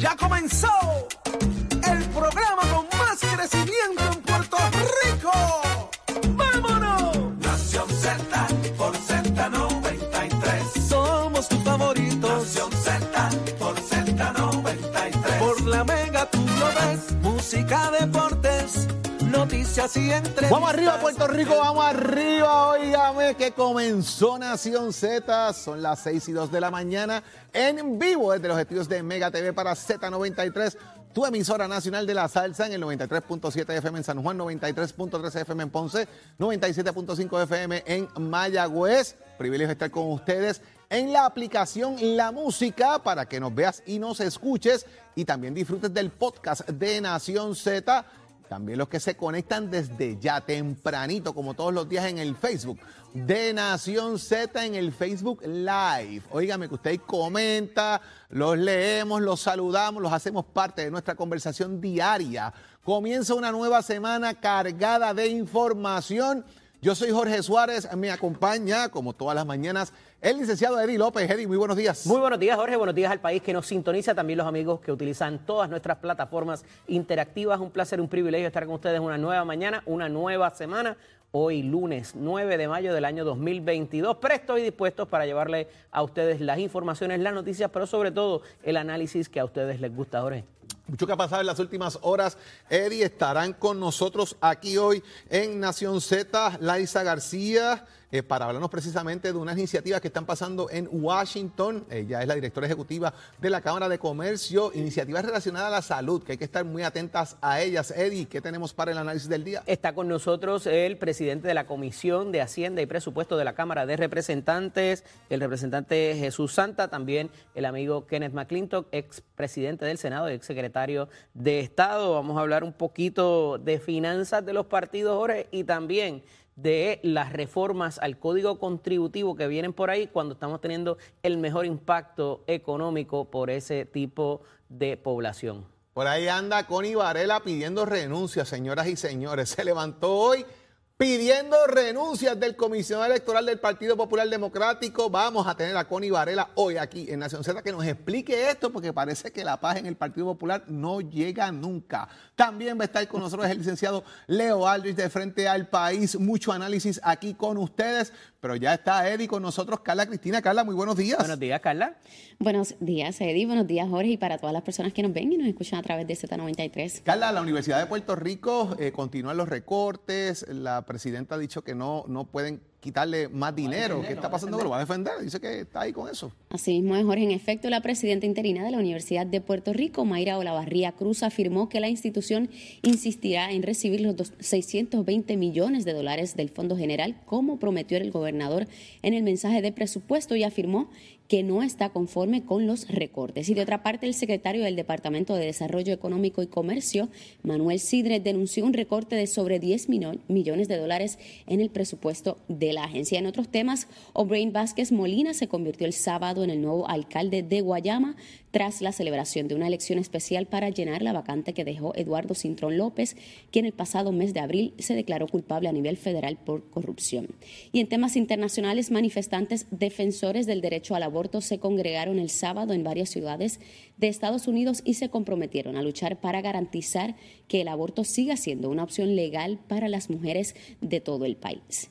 Ya comenzó el programa con más crecimiento Vamos arriba, Puerto Rico, vamos arriba. Óigame que comenzó Nación Z. Son las 6 y 2 de la mañana en vivo desde los estudios de Mega TV para Z93. Tu emisora nacional de la salsa en el 93.7 FM en San Juan, 93.3 FM en Ponce, 97.5 FM en Mayagüez. Privilegio estar con ustedes en la aplicación La Música para que nos veas y nos escuches y también disfrutes del podcast de Nación Z. También los que se conectan desde ya tempranito, como todos los días en el Facebook de Nación Z en el Facebook Live. Óigame que usted comenta, los leemos, los saludamos, los hacemos parte de nuestra conversación diaria. Comienza una nueva semana cargada de información. Yo soy Jorge Suárez, me acompaña, como todas las mañanas, el licenciado Eddie López. Eddie, muy buenos días. Muy buenos días, Jorge. Buenos días al país que nos sintoniza, también los amigos que utilizan todas nuestras plataformas interactivas. Un placer, un privilegio estar con ustedes una nueva mañana, una nueva semana. Hoy lunes 9 de mayo del año 2022, prestos y dispuestos para llevarle a ustedes las informaciones, las noticias, pero sobre todo el análisis que a ustedes les gusta, Jorge. Mucho que ha pasado en las últimas horas. Eddie estarán con nosotros aquí hoy en Nación Z, Laisa García, eh, para hablarnos precisamente de unas iniciativas que están pasando en Washington. Ella es la directora ejecutiva de la Cámara de Comercio, iniciativas relacionadas a la salud, que hay que estar muy atentas a ellas. Eddie, ¿qué tenemos para el análisis del día? Está con nosotros el presidente de la Comisión de Hacienda y Presupuesto de la Cámara de Representantes, el representante Jesús Santa, también el amigo Kenneth McClintock, ex presidente del Senado y ex secretario de Estado. Vamos a hablar un poquito de finanzas de los partidos, Jorge, y también de las reformas al código contributivo que vienen por ahí cuando estamos teniendo el mejor impacto económico por ese tipo de población. Por ahí anda Connie Varela pidiendo renuncia, señoras y señores. Se levantó hoy pidiendo renuncias del comisionado electoral del Partido Popular Democrático. Vamos a tener a Connie Varela hoy aquí en Nación Z que nos explique esto porque parece que la paz en el Partido Popular no llega nunca. También va a estar con nosotros el licenciado Leo Aldrich de Frente al País. Mucho análisis aquí con ustedes, pero ya está Eddie con nosotros, Carla Cristina. Carla, muy buenos días. Buenos días, Carla. Buenos días, Eddie. Buenos días, Jorge. Y para todas las personas que nos ven y nos escuchan a través de Z93. Carla, la Universidad de Puerto Rico eh, continúan los recortes. La presidenta ha dicho que no, no pueden quitarle más dinero. ¿Qué está pasando? Lo va a defender. Dice que está ahí con eso. Así mismo es, Jorge. En efecto, la presidenta interina de la Universidad de Puerto Rico, Mayra Olavarría Cruz, afirmó que la institución insistirá en recibir los dos- 620 millones de dólares del Fondo General, como prometió el gobernador en el mensaje de presupuesto, y afirmó que no está conforme con los recortes. Y de otra parte, el secretario del Departamento de Desarrollo Económico y Comercio, Manuel Sidre, denunció un recorte de sobre 10 mino- millones de dólares en el presupuesto de la agencia. En otros temas, O'Brien Vázquez Molina se convirtió el sábado en el nuevo alcalde de Guayama tras la celebración de una elección especial para llenar la vacante que dejó Eduardo Cintrón López, quien el pasado mes de abril se declaró culpable a nivel federal por corrupción. Y en temas internacionales, manifestantes defensores del derecho al aborto se congregaron el sábado en varias ciudades de Estados Unidos y se comprometieron a luchar para garantizar que el aborto siga siendo una opción legal para las mujeres de todo el país.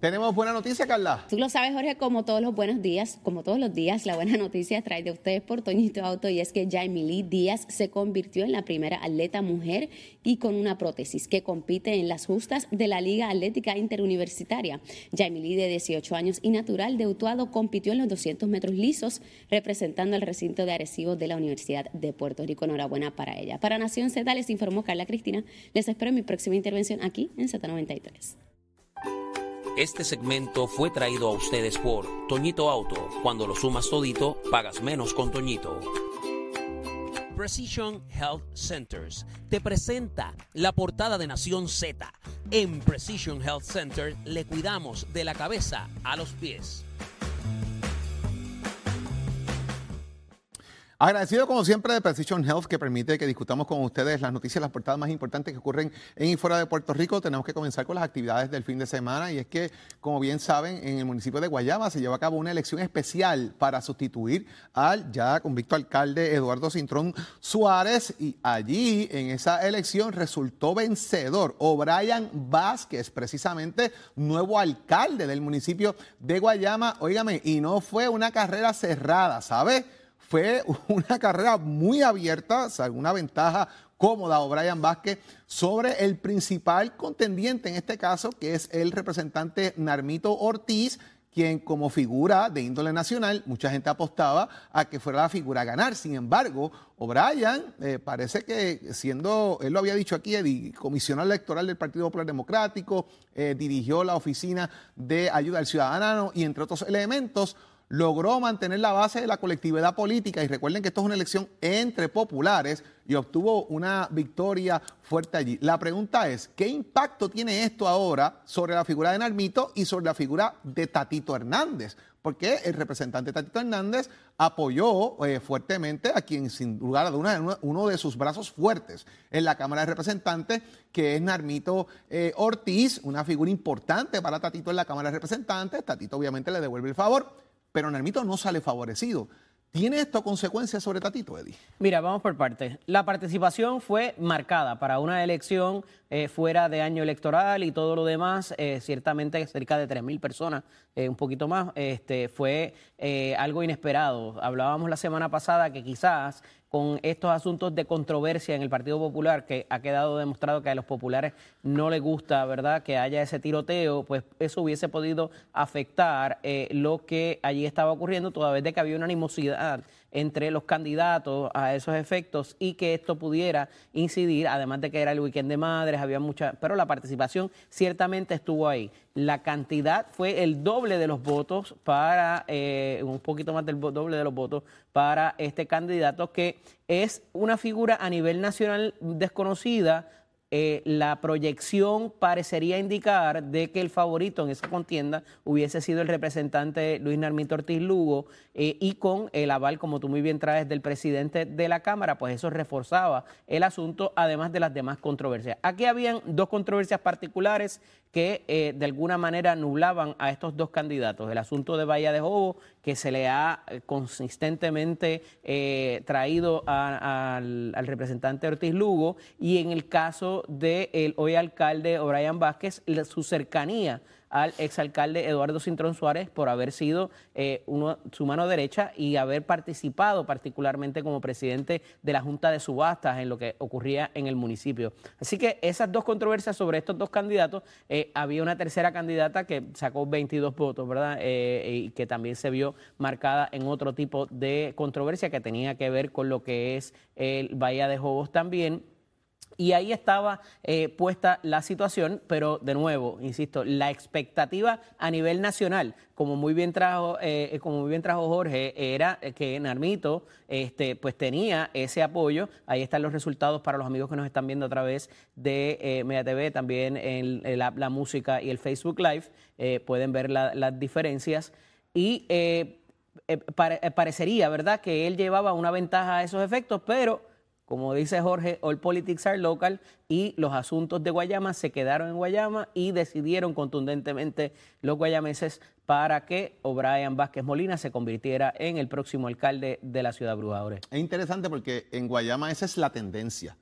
Tenemos buena noticia, Carla. Tú lo sabes, Jorge, como todos los buenos días, como todos los días, la buena noticia trae de ustedes por Toñito Auto y es que Jaime Lee Díaz se convirtió en la primera atleta mujer y con una prótesis que compite en las justas de la Liga Atlética Interuniversitaria. Jaime Lee, de 18 años y natural de Utuado, compitió en los 200 metros lisos representando al recinto de Arecibo de la Universidad de Puerto Rico. Enhorabuena para ella. Para Nación Z les informó Carla Cristina. Les espero en mi próxima intervención aquí en Z93. Este segmento fue traído a ustedes por Toñito Auto. Cuando lo sumas todito, pagas menos con Toñito. Precision Health Centers te presenta la portada de Nación Z. En Precision Health Center le cuidamos de la cabeza a los pies. Agradecido como siempre de Precision Health que permite que discutamos con ustedes las noticias, las portadas más importantes que ocurren en y fuera de Puerto Rico. Tenemos que comenzar con las actividades del fin de semana y es que, como bien saben, en el municipio de Guayama se lleva a cabo una elección especial para sustituir al ya convicto alcalde Eduardo Cintrón Suárez y allí en esa elección resultó vencedor O'Brien Vázquez, precisamente nuevo alcalde del municipio de Guayama. Óigame, y no fue una carrera cerrada, ¿sabe? Fue una carrera muy abierta, o una ventaja cómoda O'Brien Vázquez sobre el principal contendiente en este caso, que es el representante Narmito Ortiz, quien como figura de índole nacional, mucha gente apostaba a que fuera la figura a ganar. Sin embargo, O'Brien eh, parece que siendo, él lo había dicho aquí, comisionado electoral del Partido Popular Democrático, eh, dirigió la oficina de ayuda al ciudadano y entre otros elementos, logró mantener la base de la colectividad política y recuerden que esto es una elección entre populares y obtuvo una victoria fuerte allí. La pregunta es, ¿qué impacto tiene esto ahora sobre la figura de Narmito y sobre la figura de Tatito Hernández? Porque el representante Tatito Hernández apoyó eh, fuertemente a quien sin lugar a dudas uno de sus brazos fuertes en la Cámara de Representantes, que es Narmito eh, Ortiz, una figura importante para Tatito en la Cámara de Representantes. Tatito obviamente le devuelve el favor pero Narmito no sale favorecido. ¿Tiene esto consecuencias sobre Tatito, Eddie? Mira, vamos por partes. La participación fue marcada para una elección eh, fuera de año electoral y todo lo demás, eh, ciertamente cerca de 3.000 personas, eh, un poquito más, este, fue algo inesperado. Hablábamos la semana pasada que quizás con estos asuntos de controversia en el Partido Popular, que ha quedado demostrado que a los populares no les gusta, ¿verdad?, que haya ese tiroteo, pues eso hubiese podido afectar eh, lo que allí estaba ocurriendo, toda vez de que había una animosidad entre los candidatos a esos efectos y que esto pudiera incidir, además de que era el weekend de madres, había mucha, pero la participación ciertamente estuvo ahí. La cantidad fue el doble de los votos para, eh, un poquito más del doble de los votos para este candidato que es una figura a nivel nacional desconocida eh, la proyección parecería indicar de que el favorito en esa contienda hubiese sido el representante Luis Narmito Ortiz Lugo eh, y con el aval, como tú muy bien traes, del presidente de la Cámara, pues eso reforzaba el asunto, además de las demás controversias. Aquí habían dos controversias particulares que eh, de alguna manera nublaban a estos dos candidatos. El asunto de Bahía de Jobo, que se le ha consistentemente traído al, al representante Ortiz Lugo, y en el caso del hoy alcalde O'Brien Vázquez, su cercanía al exalcalde Eduardo Cintrón Suárez por haber sido eh, uno, su mano derecha y haber participado particularmente como presidente de la Junta de Subastas en lo que ocurría en el municipio. Así que esas dos controversias sobre estos dos candidatos, eh, había una tercera candidata que sacó 22 votos, ¿verdad? Eh, y que también se vio marcada en otro tipo de controversia que tenía que ver con lo que es el Bahía de Jobos también y ahí estaba eh, puesta la situación, pero de nuevo, insisto, la expectativa a nivel nacional, como muy bien trajo, eh, como muy bien trajo Jorge, era que Narmito este, pues tenía ese apoyo. Ahí están los resultados para los amigos que nos están viendo a través de eh, también en, la, música y el Facebook Live. Eh, pueden ver las diferencias. Y parecería, ¿verdad?, que él llevaba una ventaja a esos efectos, pero como dice Jorge, all politics are local y los asuntos de Guayama se quedaron en Guayama y decidieron contundentemente los guayameses para que O'Brien Vázquez Molina se convirtiera en el próximo alcalde de la ciudad de Es interesante porque en Guayama esa es la tendencia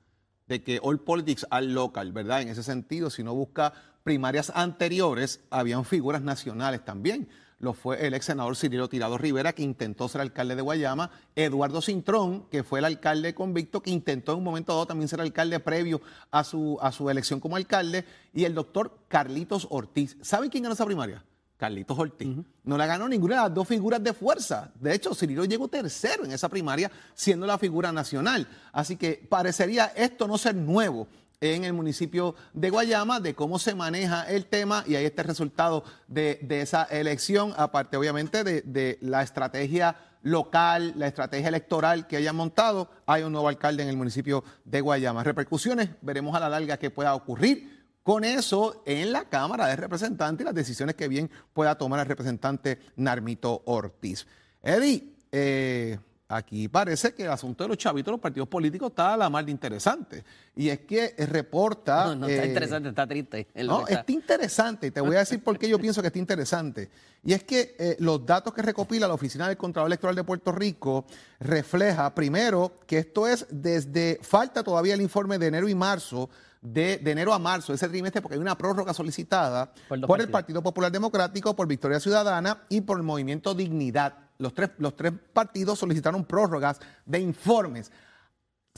de que all politics are local, ¿verdad? En ese sentido, si no busca primarias anteriores, habían figuras nacionales también lo fue el ex senador Cirilo Tirado Rivera, que intentó ser alcalde de Guayama, Eduardo Cintrón, que fue el alcalde convicto, que intentó en un momento dado también ser alcalde previo a su, a su elección como alcalde, y el doctor Carlitos Ortiz. ¿Saben quién ganó esa primaria? Carlitos Ortiz. No la ganó ninguna de las dos figuras de fuerza. De hecho, Cirilo llegó tercero en esa primaria, siendo la figura nacional. Así que parecería esto no ser nuevo en el municipio de Guayama, de cómo se maneja el tema y ahí está el resultado de, esa elección, aparte obviamente de, la estrategia local, la estrategia electoral que hayan montado, hay un nuevo alcalde en el municipio de Guayama. Repercusiones, veremos a la larga qué pueda ocurrir con eso en la Cámara de Representantes y las decisiones que bien pueda tomar el representante Narmito Ortiz. Eddie, eh, aquí parece que el asunto de los chavitos, los partidos políticos, está a la mar de interesante. Y es que reporta. No, no está eh, interesante, está triste. es No, está. está interesante. y Te voy a decir por qué yo pienso que está interesante. Y es que eh, los datos que recopila la Oficina del Contralor Electoral de Puerto Rico refleja, primero, que esto es desde, falta todavía el informe de enero y marzo, de, de enero a marzo, ese trimestre, porque hay una prórroga solicitada Por el. Partido Popular Democrático, por Victoria Ciudadana y por el Movimiento Dignidad. Los tres, los tres partidos solicitaron prórrogas de informes.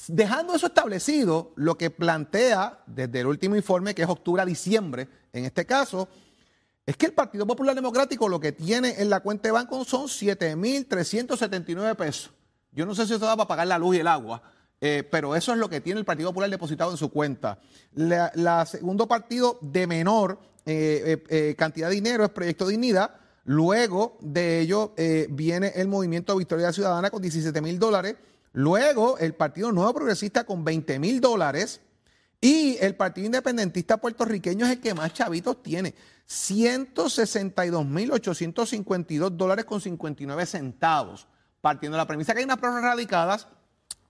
Dejando eso establecido, lo que plantea desde el último informe, que es octubre a diciembre, en este caso, es que el Partido Popular Democrático lo que tiene en la cuenta de banco son 7.379 pesos. Yo no sé si eso da para pagar la luz y el agua, eh, pero eso es lo que tiene el Partido Popular depositado en su cuenta. La, la segundo partido de menor eh, eh, cantidad de dinero es Proyecto Dignidad. Luego de ello eh, viene el Movimiento Victoria Ciudadana con 17 mil dólares. Luego el Partido Nuevo Progresista con 20 mil dólares. Y el Partido Independentista puertorriqueño es el que más chavitos tiene. 162.852 dólares con 59 centavos. Partiendo de la premisa que hay unas pruebas radicadas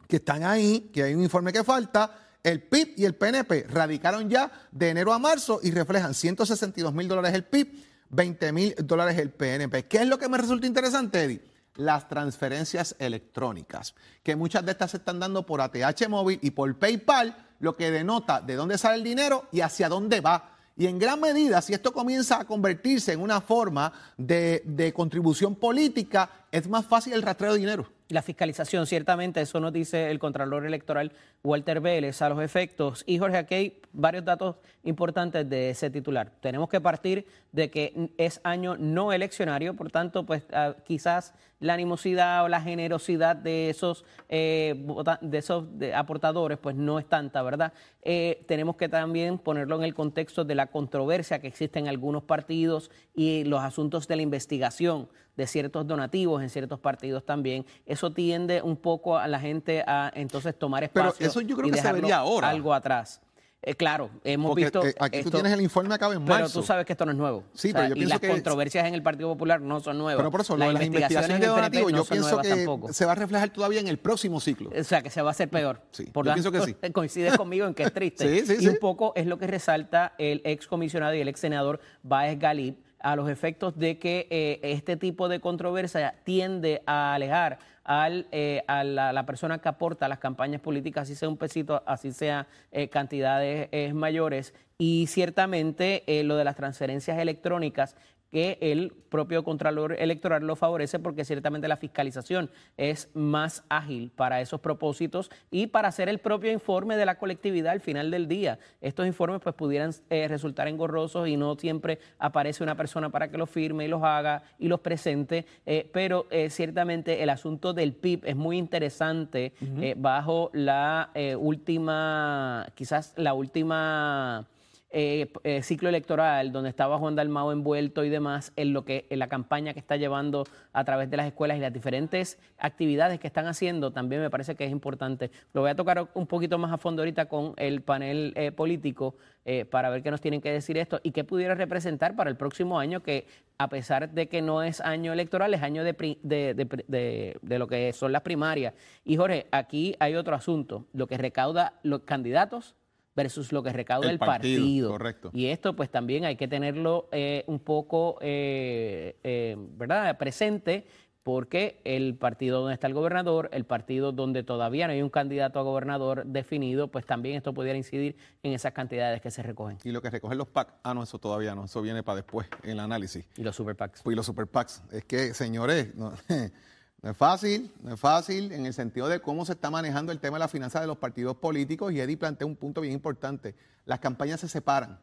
que están ahí, que hay un informe que falta. El PIB y el PNP radicaron ya de enero a marzo y reflejan 162 mil dólares el PIB, 20 mil dólares el PNP. ¿Qué es lo que me resulta interesante, Eddie? Las transferencias electrónicas, que muchas de estas se están dando por ATH móvil y por PayPal, lo que denota de dónde sale el dinero y hacia dónde va. Y en gran medida, si esto comienza a convertirse en una forma de, de contribución política, es más fácil el rastreo de dinero. La fiscalización, ciertamente, eso nos dice el Contralor Electoral Walter Vélez a los efectos. Y Jorge, aquí hay varios datos importantes de ese titular. Tenemos que partir de que es año no eleccionario, por tanto, pues ah, quizás la animosidad o la generosidad de esos, eh, de esos aportadores, pues no es tanta, ¿verdad? Eh, tenemos que también ponerlo en el contexto de la controversia que existe en algunos partidos y los asuntos de la investigación de ciertos donativos en ciertos partidos también. Eso tiende un poco a la gente a entonces tomar Pero espacio eso yo creo y que se vería ahora. algo atrás. Eh, claro, hemos Porque, visto eh, aquí tú tienes el informe acaba en pero marzo. tú sabes que esto no es nuevo. Sí, O pero sea, yo y pienso las que- controversias en el Partido Popular no son nuevas. Pero por eso, lo de las investigaciones en de donativos, no yo son pienso que tampoco. se va a reflejar todavía en el próximo ciclo. O sea, que se va a hacer peor. Sí, Por yo tanto, pienso que sí. Coincides conmigo en que es triste. Sí, sí, y un poco es lo que resalta el ex comisionado y el ex senador Baez Galip a los efectos de que eh, este tipo de controversia tiende a alejar al, eh, a la, persona que aporta las campañas políticas, así sea un pesito, así sea eh, cantidades mayores. Y ciertamente lo de las transferencias electrónicas que el propio Contralor Electoral lo favorece porque ciertamente la fiscalización es más ágil para esos propósitos y para hacer el propio informe de la colectividad al final del día. Estos informes pues pudieran eh, resultar engorrosos y no siempre aparece una persona para que los firme y los haga y los presente, eh, pero eh, ciertamente el asunto del PIB es muy interesante eh, bajo la última, quizás la última eh, eh, ciclo electoral donde estaba Juan Dalmao envuelto y demás en lo que en la campaña que está llevando a través de las escuelas y las diferentes actividades que están haciendo también me parece que es importante. Lo voy a tocar un poquito más a fondo ahorita con el panel eh, político eh, para ver qué nos tienen que decir esto y qué pudiera representar para el próximo año que a pesar de que no es año electoral es año de, de, de- de lo que son las primarias. Y Jorge, aquí hay otro asunto, lo que recauda los candidatos versus lo que recauda El el, partido, partido. correcto. Y esto pues también hay que tenerlo eh, un poco, eh, eh, ¿verdad?, presente porque el partido donde está el gobernador, el partido donde todavía no hay un candidato a gobernador definido, pues también esto pudiera incidir en esas cantidades que se recogen. Y lo que recogen los PAC, ah, no, eso todavía no, eso viene para después, en el análisis. Y los super PACs. Pues y los super PACs. Es que, señores, no, no es fácil, no es fácil en el sentido de cómo se está manejando el tema de la finanza de los partidos políticos. Y Eddie plantea un punto bien importante. Las campañas se separan.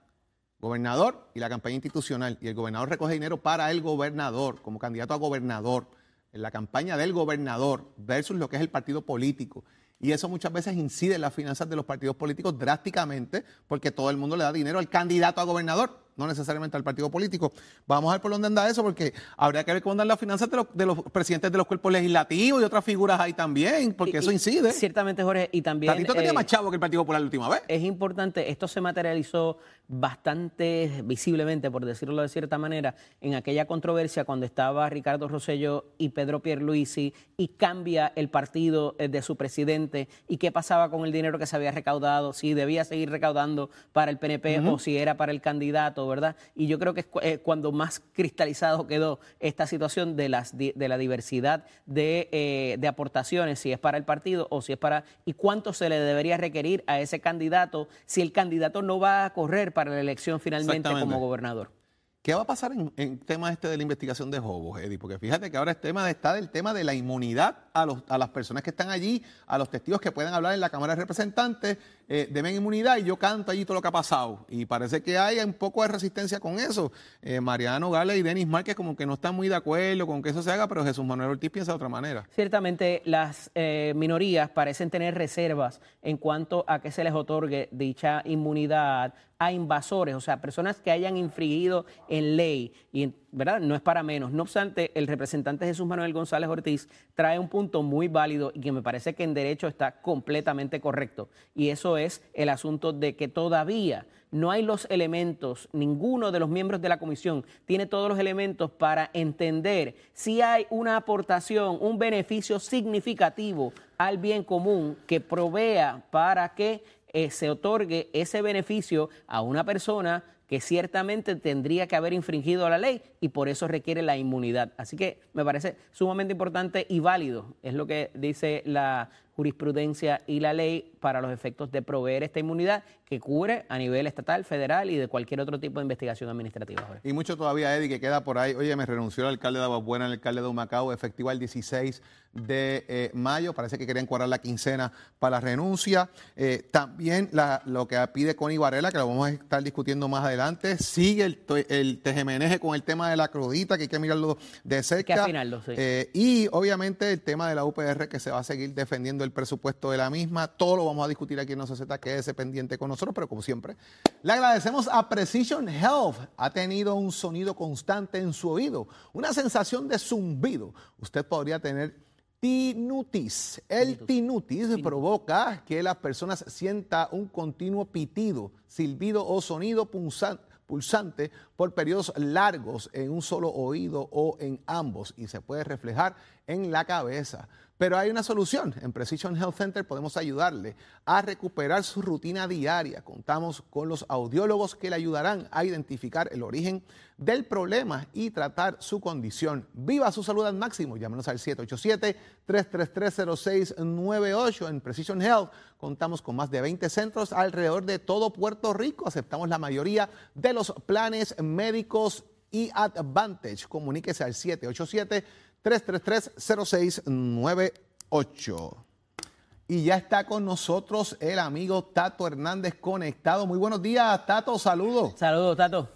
Gobernador y la campaña institucional. Y el gobernador recoge dinero para el gobernador, como candidato a gobernador. En la campaña del gobernador versus lo que es el partido político. Y eso muchas veces incide en las finanzas de los partidos políticos drásticamente porque todo el mundo le da dinero al candidato a gobernador no necesariamente al partido político. Vamos a ver por dónde anda eso, porque habría que ver cómo andan las finanzas de los, de los presidentes de los cuerpos legislativos y otras figuras ahí también, porque eso incide. Ciertamente, Jorge, y también... Tatito tenía eh, más chavo que el Partido Popular la última vez. Es importante, esto se materializó bastante visiblemente, por decirlo de cierta manera, en aquella controversia cuando estaba Ricardo Rosello y Pedro Pierluisi y cambia el partido eh, de su presidente y qué pasaba con el dinero que se había recaudado, si debía seguir recaudando para el PNP o si era para el candidato, ¿verdad? Y yo creo que es eh, cuando más cristalizado quedó esta situación de, las, de la diversidad de, eh, de aportaciones, si es para el partido o si es para... y cuánto se le debería requerir a ese candidato si el candidato no va a correr para la elección finalmente como gobernador. ¿Qué va a pasar en, el tema este de la investigación de Jobos, Eddie? Porque fíjate que ahora el tema está del tema de la inmunidad a, los, a las personas que están allí, a los testigos que pueden hablar en la Cámara de Representantes, eh, deben inmunidad y yo canto allí todo lo que ha pasado. Y parece que hay un poco de resistencia con eso. Eh, Mariano Gale y Denis Márquez como que no están muy de acuerdo con que eso se haga, pero Jesús Manuel Ortiz piensa de otra manera. Ciertamente las eh, minorías parecen tener reservas en cuanto a que se les otorgue dicha inmunidad a invasores, o sea, personas que hayan infringido en ley, y ¿verdad? No es para menos. No obstante, el representante Jesús Manuel González Ortiz trae un punto muy válido y que me parece que en derecho está completamente correcto, y eso es el asunto de que todavía no hay los elementos, ninguno de los miembros de la comisión tiene todos los elementos para entender si hay una aportación, un beneficio significativo al bien común que provea para que eh, se otorgue ese beneficio a una persona que ciertamente tendría que haber infringido la ley y por eso requiere la inmunidad. Así que me parece sumamente importante y válido, es lo que dice la jurisprudencia y la ley para los efectos de proveer esta inmunidad que cubre a nivel estatal, federal y de cualquier otro tipo de investigación administrativa. Y mucho todavía, Eddie, que queda por ahí. Oye, me renunció el alcalde de Aguabuena, el alcalde de Humacao, efectivo el 16 de eh, mayo. Parece que querían cuadrar la quincena para la renuncia. Eh, también lo que pide Connie Varela, que lo vamos a estar discutiendo más adelante. Sigue el, el TGMNG con el tema de la crudita, que hay que mirarlo de cerca. Eh, y obviamente el tema de la UPR, que se va a seguir defendiendo el presupuesto de la misma. Todo lo vamos a discutir aquí en No Se quédese pendiente con nosotros, pero como siempre, le agradecemos a Precision Health. Ha tenido un sonido constante en su oído, una sensación de zumbido. Usted podría tener tinutis. El tinutis provoca que las personas sientan un continuo pitido, silbido o sonido pulsante por periodos largos en un solo oído o en ambos y se puede reflejar en la cabeza. Pero hay una solución. En Precision Health Center podemos ayudarle a recuperar su rutina diaria. Contamos con los audiólogos que le ayudarán a identificar el origen del problema y tratar su condición. Viva su salud al máximo. Llámenos al 787-333-0698. En Precision Health contamos con más de 20 centros alrededor de todo Puerto Rico. Aceptamos la mayoría de los planes médicos y Advantage. Comuníquese al 787 333-0698. Y ya está con nosotros el amigo Tato Hernández conectado. Muy buenos días, Tato. Saludos. Saludos, Tato.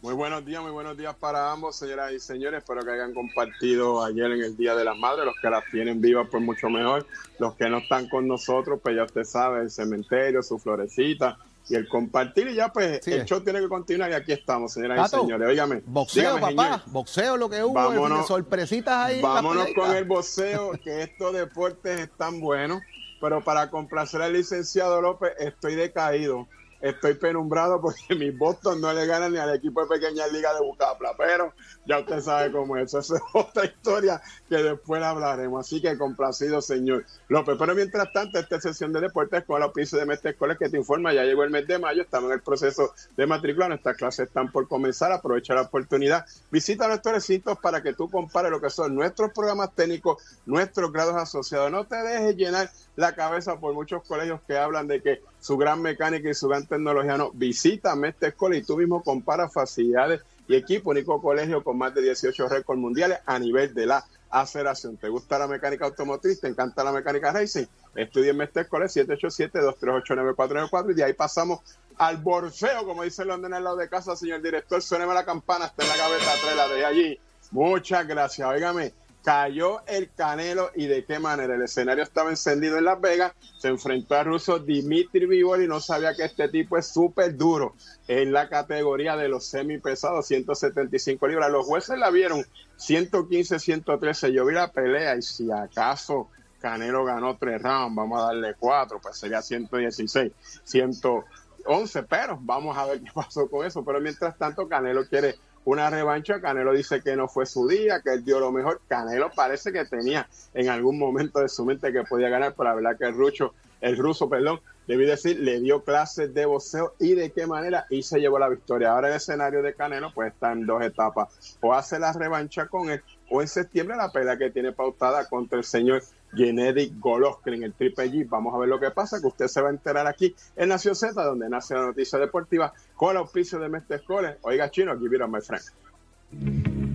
Muy buenos días, muy buenos días para ambos, señoras y señores. Espero que hayan compartido ayer en el Día de las Madres. Los que las tienen vivas, pues mucho mejor. Los que no están con nosotros, pues ya usted sabe, el cementerio, su florecita, y el compartir y ya pues el show tiene que continuar y aquí estamos, señoras y señores. Óigame. Boxeo, papá. Boxeo lo que hubo. Vámonos, sorpresitas ahí. Vámonos con el boxeo, que estos deportes están buenos, pero para complacer al licenciado López estoy decaído estoy penumbrado porque mis Boston no le ganan ni al equipo de pequeña liga de Bucapla, pero ya usted sabe cómo es, eso es otra historia que después hablaremos, así que complacido señor López, pero mientras tanto esta sesión de deportes con la piso de Mestre Escuela que te informa, ya llegó el mes de mayo, estamos en el proceso de matrícula, nuestras clases están por comenzar, aprovecha la oportunidad, visita nuestros recintos para que tú compares lo que son nuestros programas técnicos, nuestros grados asociados, no te dejes llenar la cabeza por muchos colegios que hablan de que su gran mecánica y su gran tecnología no. Visita esta escuela y tú mismo compara facilidades y equipo, único colegio con más de 18 récords mundiales a nivel de la aceleración. ¿Te gusta la mecánica automotriz? ¿Te encanta la mecánica racing? Estudia en esta escuela 787-238-9494 y de ahí pasamos al borseo, como dice London al lado de casa, señor director. Suéneme la campana, está en la gaveta atrás, la de allí. Muchas gracias. Óigame, cayó el Canelo y de qué manera. El escenario estaba encendido en Las Vegas, se enfrentó al ruso Dimitri Vivol y no sabía que este tipo es súper duro en la categoría de los semipesados, 175 libras. Los jueces la vieron 115, 113. Yo vi la pelea y si acaso Canelo ganó tres rounds, vamos a darle cuatro, pues sería 116, 111, pero vamos a ver qué pasó con eso. Pero mientras tanto, Canelo quiere una revancha. Canelo dice que no fue su día, que él dio lo mejor. Canelo parece que tenía en algún momento de su mente que podía ganar, pero la verdad que el rucho, el ruso, perdón, debí decir, le dio clases de boxeo y de qué manera y se llevó la victoria. Ahora el escenario de Canelo pues está en dos etapas. O hace la revancha con él o en septiembre la pelea que tiene pautada contra el señor Gennady Golovkin el Triple G. Vamos a ver lo que pasa, que usted se va a enterar aquí en Nación Z, donde nace la noticia deportiva con el auspicio de Mestre Cole. Oiga, chino, aquí vieron, my friend.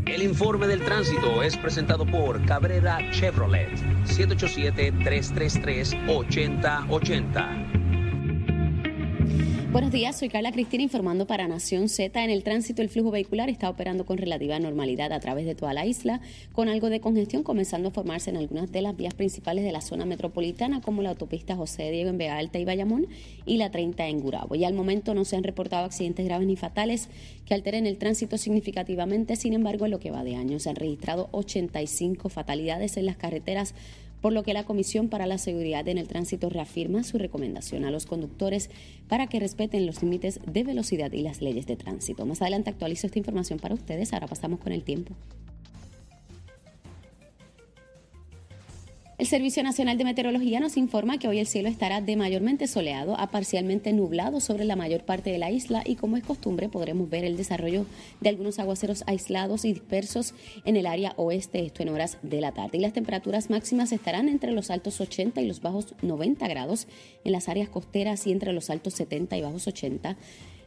El informe del tránsito es presentado por Cabrera Chevrolet, 787-333-8080. Buenos días, soy Carla Cristina informando para Nación Z. En el tránsito, el flujo vehicular está operando con relativa normalidad a través de toda la isla, con algo de congestión comenzando a formarse en algunas de las vías principales de la zona metropolitana, como la autopista José Diego en Vega Alta y Bayamón y la 30 en Gurabo. Y al momento no se han reportado accidentes graves ni fatales que alteren el tránsito significativamente. Sin embargo, en lo que va de año se han registrado 85 fatalidades en las carreteras por lo que la Comisión para la Seguridad en el Tránsito reafirma su recomendación a los conductores para que respeten los límites de velocidad y las leyes de tránsito. Más adelante actualizo esta información para ustedes, ahora pasamos con el tiempo. El Servicio Nacional de Meteorología nos informa que hoy el cielo estará de mayormente soleado a parcialmente nublado sobre la mayor parte de la isla y como es costumbre podremos ver el desarrollo de algunos aguaceros aislados y dispersos en el área oeste, esto en horas de la tarde. Y las temperaturas máximas estarán entre los altos 80 y los bajos 90 grados en las áreas costeras y entre los altos 70 y bajos 80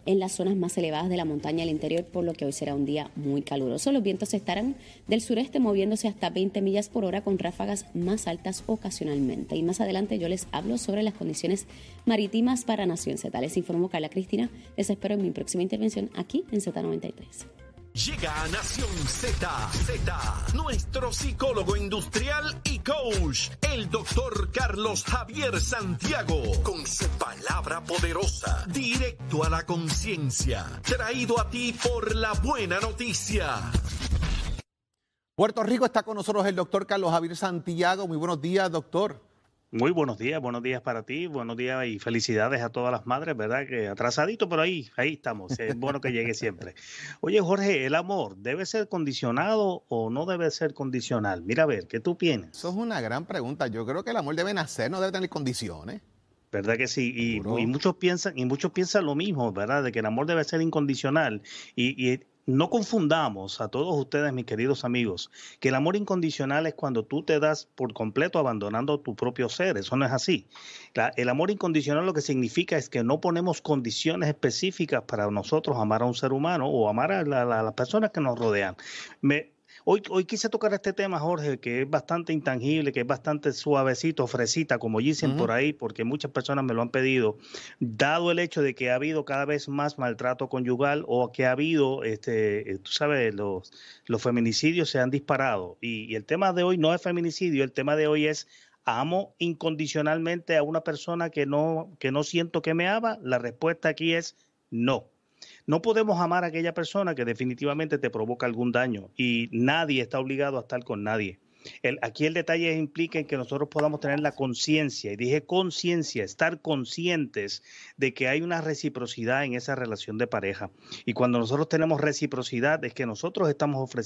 en las zonas más elevadas de la montaña al interior, por lo que hoy será un día muy caluroso. Los vientos estarán del sureste moviéndose hasta 20 millas por hora con ráfagas más altas ocasionalmente. Y más adelante yo les hablo sobre las condiciones marítimas para Nación Z. Les informo Carla Cristina. Les espero en mi próxima intervención aquí en Z93. Llega a Nación Z, Z, nuestro psicólogo industrial y coach, el doctor Carlos Javier Santiago, con su palabra poderosa, directo a la conciencia, traído a ti por la buena noticia. Puerto Rico está con nosotros el doctor Carlos Javier Santiago. Muy buenos días, doctor. Muy buenos días, buenos días para ti, buenos días y felicidades a todas las madres, ¿verdad? Que atrasadito, pero ahí, ahí estamos, es bueno que llegue siempre. Oye, Jorge, ¿el amor debe ser condicionado o no debe ser condicional? Mira, a ver, ¿qué tú piensas? Eso es una gran pregunta. Yo creo que el amor debe nacer, no debe tener condiciones. ¿Verdad que sí? Y, y, muchos piensan, y muchos piensan lo mismo, ¿verdad? De que el amor debe ser incondicional. Y, y no confundamos a todos ustedes, mis queridos amigos, que el amor incondicional es cuando tú te das por completo abandonando tu propio ser. Eso no es así. El amor incondicional lo que significa es que no ponemos condiciones específicas para nosotros amar a un ser humano o amar a, la, las personas que nos rodean. Hoy, hoy quise tocar este tema, Jorge, que es bastante intangible, que es bastante suavecito, fresita, como dicen uh -huh. por ahí, porque muchas personas me lo han pedido, dado el hecho de que ha habido cada vez más maltrato conyugal o que ha habido, este, tú sabes, los, los feminicidios se han disparado. Y, y el tema de hoy no es feminicidio, el tema de hoy es amo incondicionalmente a una persona que no, que no siento que me ama. La respuesta aquí es no. No podemos amar a aquella persona que definitivamente te provoca algún daño y nadie está obligado a estar con nadie. Aquí el detalle implica en que nosotros podamos tener la conciencia, y dije conciencia, estar conscientes de que hay una reciprocidad en esa relación de pareja. Y cuando nosotros tenemos reciprocidad es que nosotros estamos ofreciendo